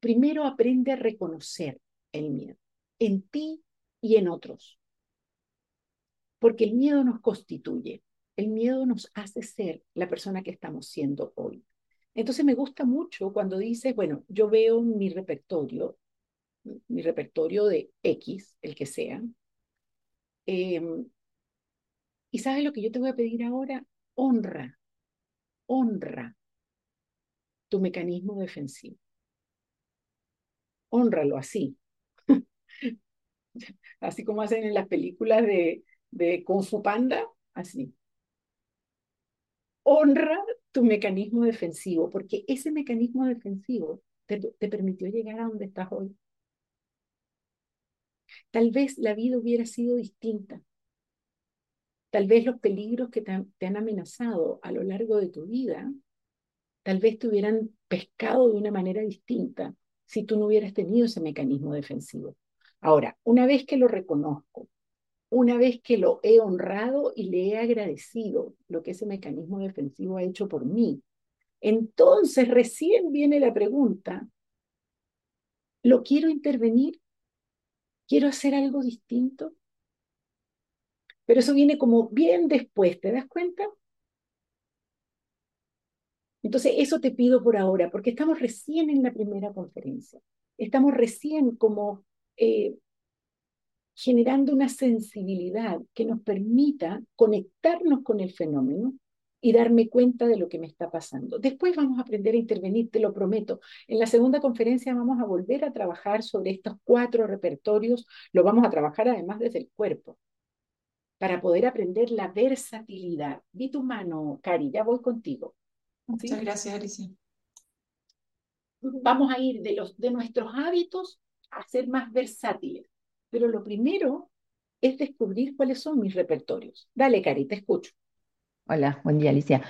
Primero aprende a reconocer el miedo en ti y en otros. Porque el miedo nos constituye, el miedo nos hace ser la persona que estamos siendo hoy. Entonces me gusta mucho cuando dices, bueno, yo veo mi repertorio, mi repertorio de X, el que sea, em, y sabes lo que yo te voy a pedir ahora, honra, honra tu mecanismo defensivo. Honralo así. así como hacen en las películas de, de Kung Fu Panda, así. Honra tu mecanismo defensivo, porque ese mecanismo defensivo te, te permitió llegar a donde estás hoy. Tal vez la vida hubiera sido distinta. Tal vez los peligros que te han, amenazado a lo largo de tu vida, tal vez te hubieran pescado de una manera distinta si tú no hubieras tenido ese mecanismo defensivo. Ahora, una vez que lo reconozco, una vez que lo he honrado y le he agradecido lo que ese mecanismo defensivo ha hecho por mí, entonces recién viene la pregunta, ¿lo quiero intervenir? ¿Quiero hacer algo distinto? Pero eso viene como bien después, ¿te das cuenta? Entonces, eso te pido por ahora, porque estamos recién en la primera conferencia. Estamos recién como eh, generando una sensibilidad que nos permita conectarnos con el fenómeno y darme cuenta de lo que me está pasando. Después vamos a aprender a intervenir, te lo prometo. En la segunda conferencia vamos a volver a trabajar sobre estos cuatro repertorios, lo vamos a trabajar además desde el cuerpo para poder aprender la versatilidad. Vi tu mano, Cari, ya voy contigo. Muchas gracias, Alicia. Vamos a ir de, los, de nuestros hábitos a ser más versátiles. Pero lo primero es descubrir cuáles son mis repertorios. Dale, Cari, te escucho. Hola, buen día, Alicia.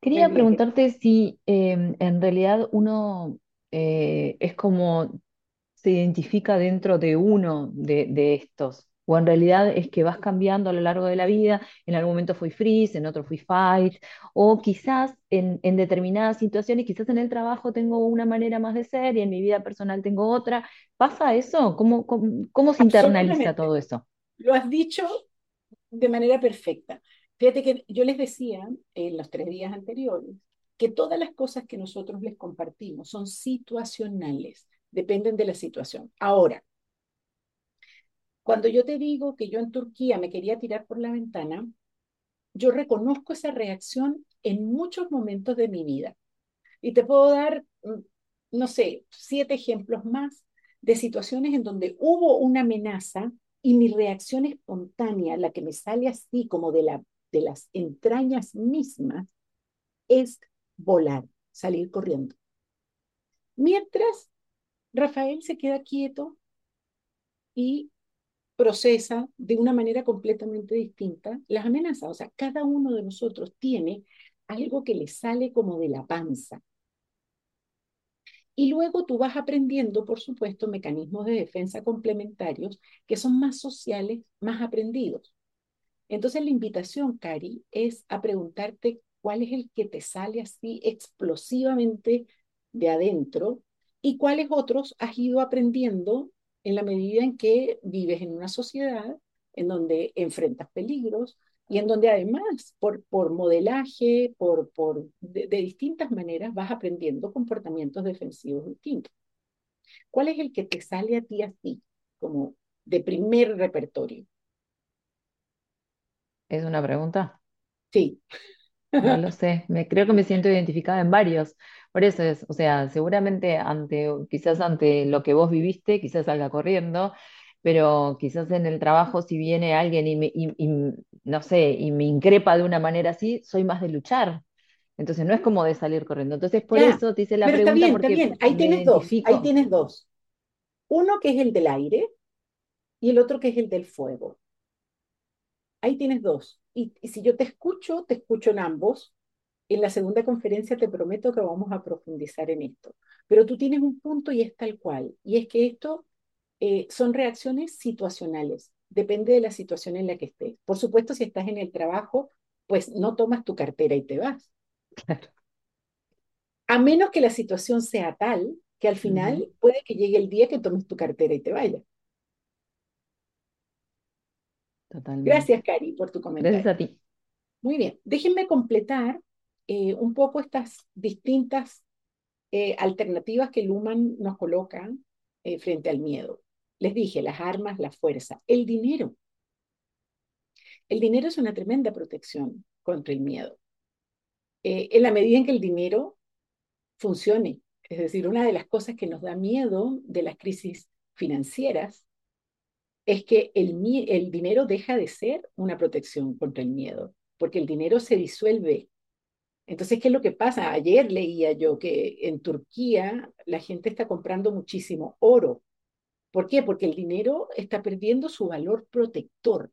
Quería preguntarte si em, en realidad uno eh, es como se identifica dentro de uno de, de estos o en realidad es que vas cambiando a lo largo de la vida, en algún momento fui freeze, en otro fui fight, o quizás en, determinadas situaciones, quizás en el trabajo tengo una manera más de ser y en mi vida personal tengo otra. ¿Pasa eso? ¿Cómo, cómo, se internaliza todo eso? Lo has dicho de manera perfecta. Fíjate que yo les decía en los tres días anteriores que todas las cosas que nosotros les compartimos son situacionales, dependen de la situación. Ahora, cuando yo te digo que yo en Turquía me quería tirar por la ventana, yo reconozco esa reacción en muchos momentos de mi vida. Y te puedo dar, mm, no sé, siete ejemplos más de situaciones en donde hubo una amenaza y mi reacción espontánea, la que me sale así como de, la, de las entrañas mismas, es volar, salir corriendo. Mientras Rafael se queda quieto y procesa de una manera completamente distinta las amenazas. O sea, cada uno de nosotros tiene algo que le sale como de la panza. Y luego tú vas aprendiendo, por supuesto, mecanismos de defensa complementarios que son más sociales, más aprendidos. Entonces la invitación, Cari, es a preguntarte cuál es el que te sale así explosivamente de adentro y cuáles otros has ido aprendiendo en la medida en que vives en una sociedad en donde enfrentas peligros y en donde además por, por modelaje, por, por, de, distintas maneras vas aprendiendo comportamientos defensivos distintos. ¿Cuál es el que te sale a ti así, como de primer repertorio? ¿Es una pregunta? Sí. No lo sé, me, creo que me siento identificada en varios. Por eso es, o sea, seguramente ante, quizás ante lo que vos viviste, quizás salga corriendo, pero quizás en el trabajo si viene alguien y, me, no sé, y me increpa de una manera así, soy más de luchar. Entonces no es como de salir corriendo. Entonces por eso te hice la pregunta. Está bien, porque está bien. Ahí tienes dos. Ahí tienes dos. Uno que es el del aire y el otro que es el del fuego. Ahí tienes dos. Y, si yo te escucho, te escucho en ambos. En la segunda conferencia te prometo que vamos a profundizar en esto. Pero tú tienes un punto y es tal cual. Y es que esto eh, son reacciones situacionales. Depende de la situación en la que estés. Por supuesto, si estás en el trabajo, pues no tomas tu cartera y te vas. A menos que la situación sea tal que al final puede que llegue el día que tomes tu cartera y te vayas. Gracias, Cari, por tu comentario. Gracias a ti. Muy bien, déjenme completar eh, un poco estas distintas eh, alternativas que Luhmann nos coloca eh, frente al miedo. Les dije, las armas, la fuerza, el dinero. El dinero es una tremenda protección contra el miedo. en la medida en que el dinero funcione, es decir, una de las cosas que nos da miedo de las crisis financieras es que el, el dinero deja de ser una protección contra el miedo, porque el dinero se disuelve. Entonces, ¿qué es lo que pasa? Ayer leía yo que en Turquía la gente está comprando muchísimo oro. ¿Por qué? Porque el dinero está perdiendo su valor protector.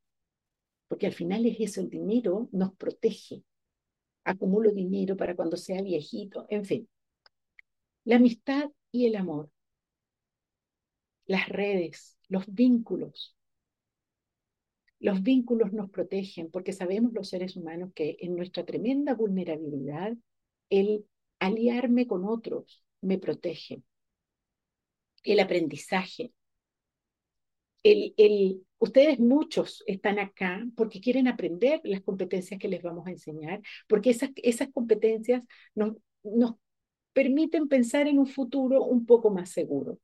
Porque al final es eso, el dinero nos protege. Acumulo dinero para cuando sea viejito, en fin. La amistad y el amor. Las redes, los vínculos. Los vínculos nos protegen porque sabemos los seres humanos que en nuestra tremenda vulnerabilidad, el aliarme con otros me protege. El aprendizaje. El, el, ustedes muchos están acá porque quieren aprender las competencias que les vamos a enseñar, porque esas, esas competencias nos, nos permiten pensar en un futuro un poco más seguro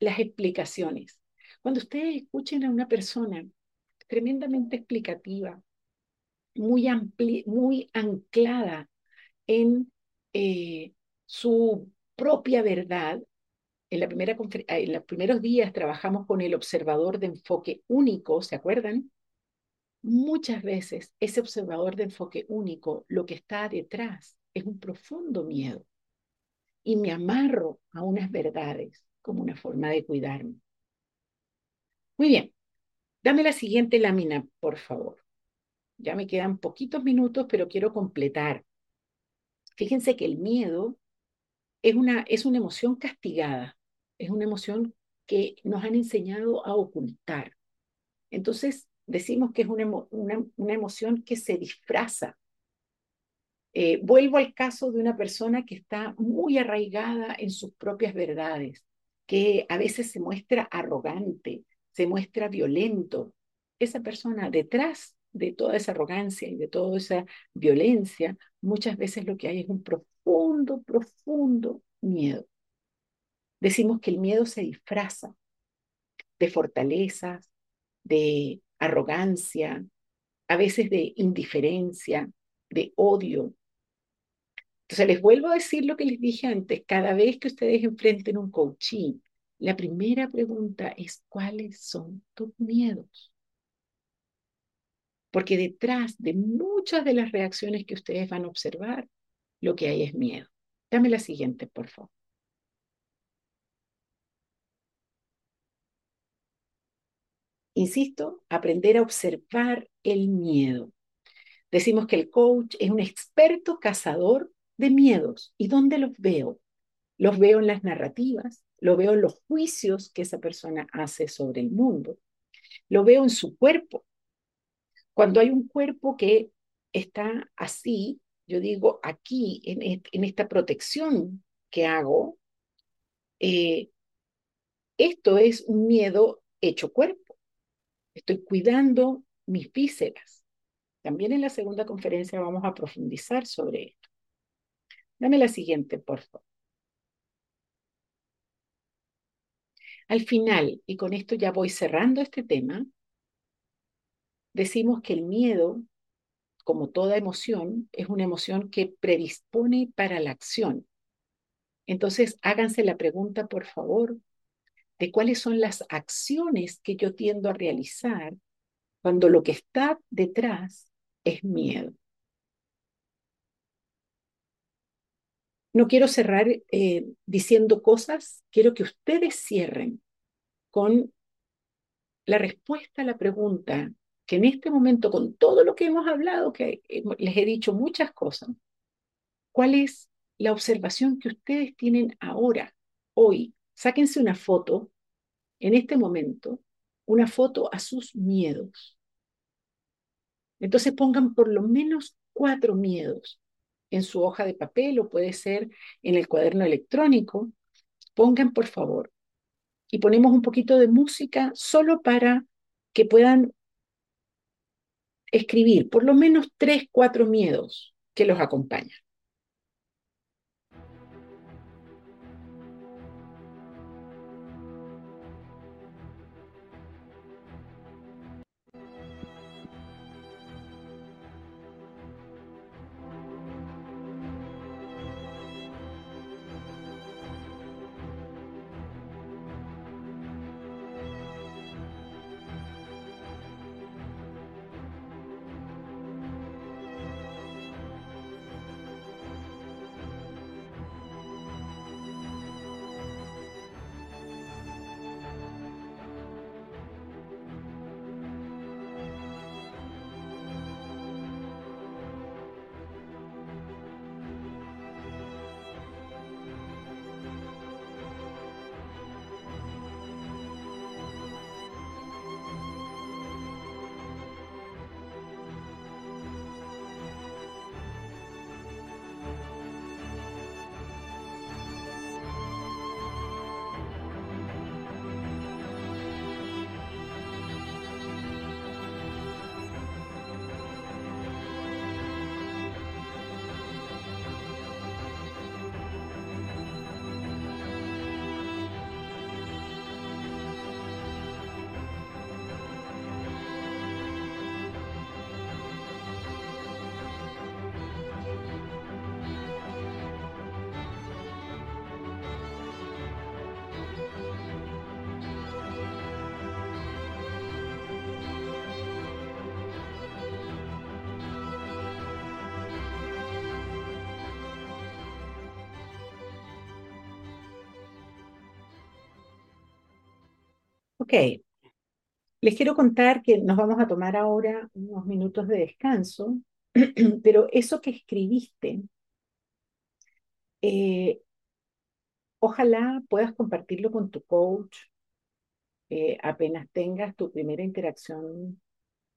las explicaciones. Cuando ustedes escuchen a una persona tremendamente explicativa, muy, muy anclada en eh, su propia verdad, en, la primera en los primeros días trabajamos con el observador de enfoque único, ¿se acuerdan? Muchas veces ese observador de enfoque único, lo que está detrás es un profundo miedo. Y me amarro a unas verdades como una forma de cuidarme. Muy bien, dame la siguiente lámina, por favor. Ya me quedan poquitos minutos, pero quiero completar. Fíjense que el miedo es una, es una emoción castigada, es una emoción que nos han enseñado a ocultar. Entonces, decimos que es una, una, una emoción que se disfraza eh, vuelvo al caso de una persona que está muy arraigada en sus propias verdades, que a veces se muestra arrogante, se muestra violento. Esa persona detrás de toda esa arrogancia y de toda esa violencia, muchas veces lo que hay es un profundo, profundo miedo. Decimos que el miedo se disfraza de fortalezas, de arrogancia, a veces de indiferencia, de odio, entonces, les vuelvo a decir lo que les dije antes, cada vez que ustedes enfrenten un coaching, la primera pregunta es, ¿cuáles son tus miedos? Porque detrás de muchas de las reacciones que ustedes van a observar, lo que hay es miedo. Dame la siguiente, por favor. Insisto, aprender a observar el miedo. Decimos que el coach es un experto cazador de miedos. ¿Y dónde los veo? Los veo en las narrativas, lo veo en los juicios que esa persona hace sobre el mundo, lo veo en su cuerpo. Cuando hay un cuerpo que está así, yo digo, aquí, en, esta protección que hago, eh, esto es un miedo hecho cuerpo. Estoy cuidando mis vísceras. También en la segunda conferencia vamos a profundizar sobre. Dame la siguiente, por favor. Al final, y con esto ya voy cerrando este tema, decimos que el miedo, como toda emoción, es una emoción que predispone para la acción. Entonces, háganse la pregunta, por favor, de cuáles son las acciones que yo tiendo a realizar cuando lo que está detrás es miedo. No quiero cerrar eh, diciendo cosas, quiero que ustedes cierren con la respuesta a la pregunta que en este momento, con todo lo que hemos hablado, que les he dicho muchas cosas, ¿cuál es la observación que ustedes tienen ahora, hoy? Sáquense una foto en este momento, una foto a sus miedos. Entonces pongan por lo menos cuatro miedos en su hoja de papel o puede ser en el cuaderno electrónico. Pongan, por favor. Y ponemos un poquito de música solo para que puedan escribir por lo menos tres, cuatro miedos que los acompañan. Ok, les quiero contar que nos vamos a tomar ahora unos minutos de descanso, pero eso que escribiste, eh, ojalá puedas compartirlo con tu coach eh, apenas tengas tu primera interacción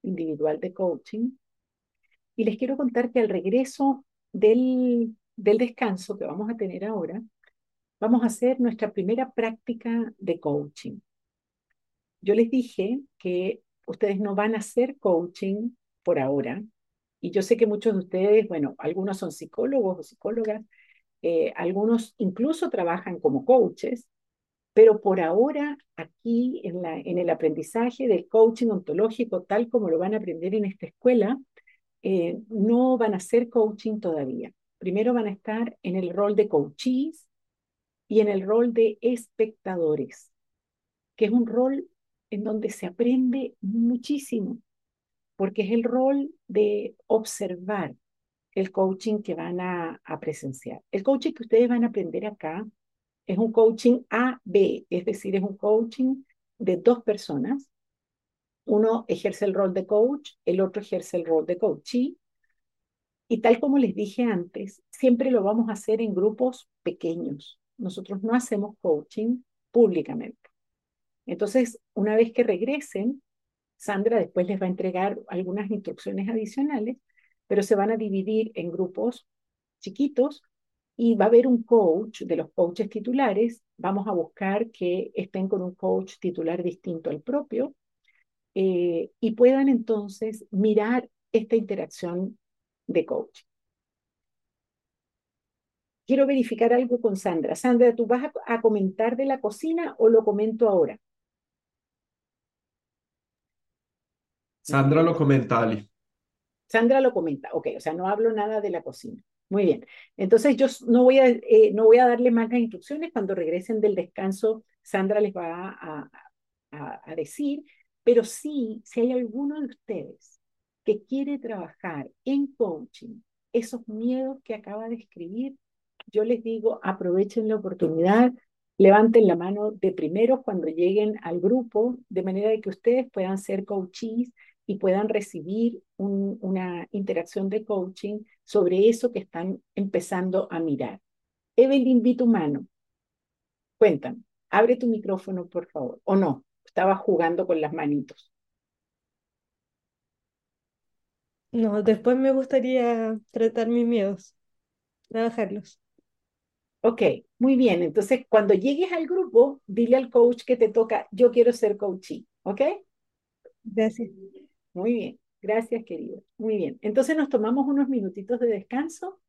individual de coaching. Y les quiero contar que al regreso del, del descanso que vamos a tener ahora, vamos a hacer nuestra primera práctica de coaching yo les dije que ustedes no van a hacer coaching por ahora. Y yo sé que muchos de ustedes, bueno, algunos son psicólogos o psicólogas, eh, algunos incluso trabajan como coaches, pero por ahora aquí en, la, en el aprendizaje del coaching ontológico, tal como lo van a aprender en esta escuela, eh, no van a hacer coaching todavía. Primero van a estar en el rol de coaches y en el rol de espectadores, que es un rol en donde se aprende muchísimo, porque es el rol de observar el coaching que van a, presenciar. El coaching que ustedes van a aprender acá es un coaching A-B, es decir, es un coaching de dos personas. Uno ejerce el rol de coach, el otro ejerce el rol de coachee. Y tal como les dije antes, siempre lo vamos a hacer en grupos pequeños. Nosotros no hacemos coaching públicamente. Entonces, una vez que regresen, Sandra después les va a entregar algunas instrucciones adicionales, pero se van a dividir en grupos chiquitos y va a haber un coach de los coaches titulares. Vamos a buscar que estén con un coach titular distinto al propio eh, y puedan entonces mirar esta interacción de coach. Quiero verificar algo con Sandra. Sandra, ¿tú vas a, a comentar de la cocina o lo comento ahora? Sandra lo comenta, Ali. Sandra lo comenta, ok, o sea, no hablo nada de la cocina. Muy bien. Entonces yo no voy a, eh, no voy a darle más las instrucciones. Cuando regresen del descanso, Sandra les va a, a, decir, pero sí, si hay alguno de ustedes que quiere trabajar en coaching, esos miedos que acaba de escribir, yo les digo, aprovechen la oportunidad, levanten la mano de primero cuando lleguen al grupo, de manera de que ustedes puedan ser coaches y puedan recibir una interacción de coaching sobre eso que están empezando a mirar. Evelyn Vitumano, cuéntame, abre tu micrófono, por favor. ¿O no? Estaba jugando con las manitos. No, después me gustaría tratar mis miedos, trabajarlos. Ok, muy bien. Entonces, cuando llegues al grupo, dile al coach que te toca, yo quiero ser coachee, ¿ok? Gracias. Muy bien, gracias querido. Muy bien. Entonces nos tomamos unos minutitos de descanso